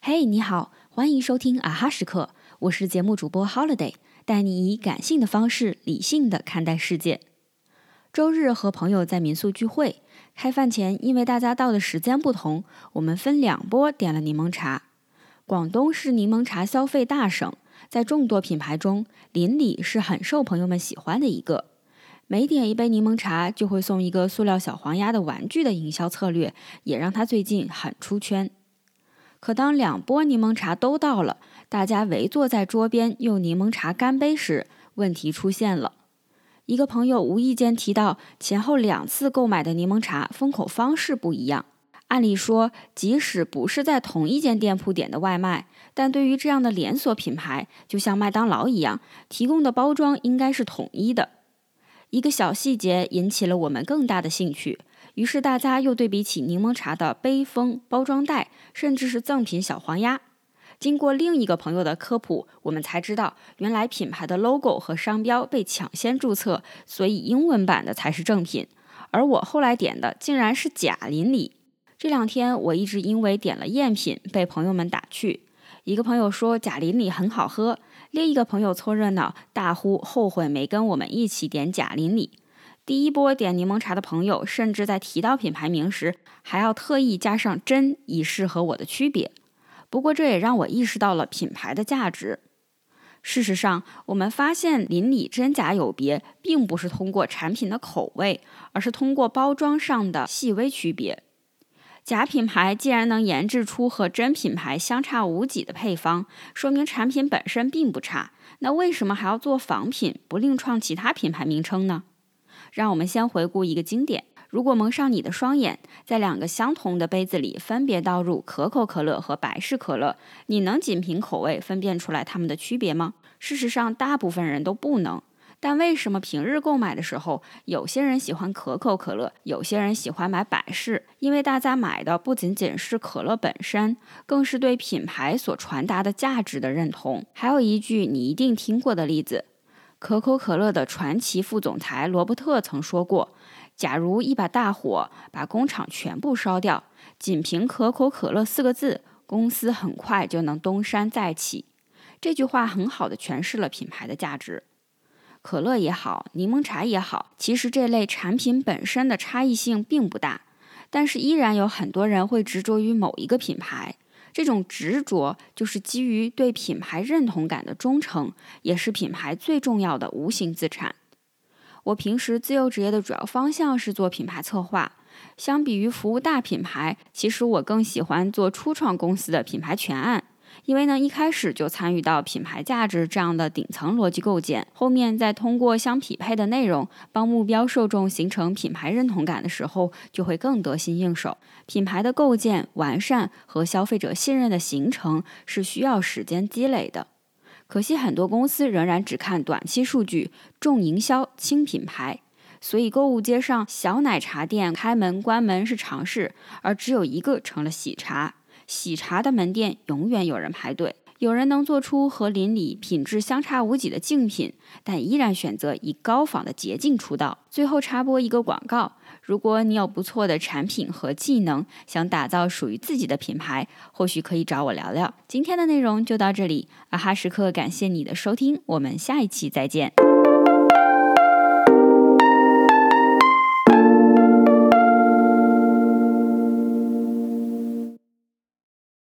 嘿，你好，欢迎收听啊哈时刻，我是节目主播 Holiday，带你以感性的方式理性的看待世界。周日和朋友在民宿聚会，开饭前因为大家到的时间不同，我们分两波点了柠檬茶。广东是柠檬茶消费大省，在众多品牌中，邻里是很受朋友们喜欢的一个。每点一杯柠檬茶就会送一个塑料小黄鸭的玩具的营销策略，也让他最近很出圈。可当两波柠檬茶都到了，大家围坐在桌边用柠檬茶干杯时，问题出现了。一个朋友无意间提到，前后两次购买的柠檬茶封口方式不一样。按理说，即使不是在同一间店铺点的外卖，但对于这样的连锁品牌，就像麦当劳一样，提供的包装应该是统一的。一个小细节引起了我们更大的兴趣，于是大家又对比起柠檬茶的杯封、包装袋，甚至是赠品小黄鸭。经过另一个朋友的科普，我们才知道，原来品牌的 logo 和商标被抢先注册，所以英文版的才是正品。而我后来点的竟然是假林里。这两天我一直因为点了赝品被朋友们打趣，一个朋友说假林里很好喝，另一个朋友凑热闹大呼后悔没跟我们一起点假邻里。第一波点柠檬茶的朋友甚至在提到品牌名时还要特意加上真，以示和我的区别。不过这也让我意识到了品牌的价值。事实上，我们发现邻里真假有别，并不是通过产品的口味，而是通过包装上的细微区别。假品牌既然能研制出和真品牌相差无几的配方，说明产品本身并不差。那为什么还要做仿品，不另创其他品牌名称呢？让我们先回顾一个经典：如果蒙上你的双眼，在两个相同的杯子里分别倒入可口可乐和百事可乐，你能仅凭口味分辨出来它们的区别吗？事实上，大部分人都不能。但为什么平日购买的时候，有些人喜欢可口可乐，有些人喜欢买百事？因为大家买的不仅仅是可乐本身，更是对品牌所传达的价值的认同。还有一句你一定听过的例子：可口可乐的传奇副总裁罗伯特曾说过：“假如一把大火把工厂全部烧掉，仅凭可口可乐四个字，公司很快就能东山再起。”这句话很好的诠释了品牌的价值。可乐也好，柠檬茶也好，其实这类产品本身的差异性并不大，但是依然有很多人会执着于某一个品牌。这种执着就是基于对品牌认同感的忠诚，也是品牌最重要的无形资产。我平时自由职业的主要方向是做品牌策划，相比于服务大品牌，其实我更喜欢做初创公司的品牌全案。因为呢，一开始就参与到品牌价值这样的顶层逻辑构建，后面再通过相匹配的内容帮目标受众形成品牌认同感的时候，就会更得心应手。品牌的构建、完善和消费者信任的形成是需要时间积累的。可惜很多公司仍然只看短期数据，重营销轻品牌，所以购物街上小奶茶店开门关门是常事，而只有一个成了喜茶。喜茶的门店永远有人排队，有人能做出和邻里品质相差无几的竞品，但依然选择以高仿的捷径出道。最后插播一个广告：如果你有不错的产品和技能，想打造属于自己的品牌，或许可以找我聊聊。今天的内容就到这里，啊哈时刻感谢你的收听，我们下一期再见。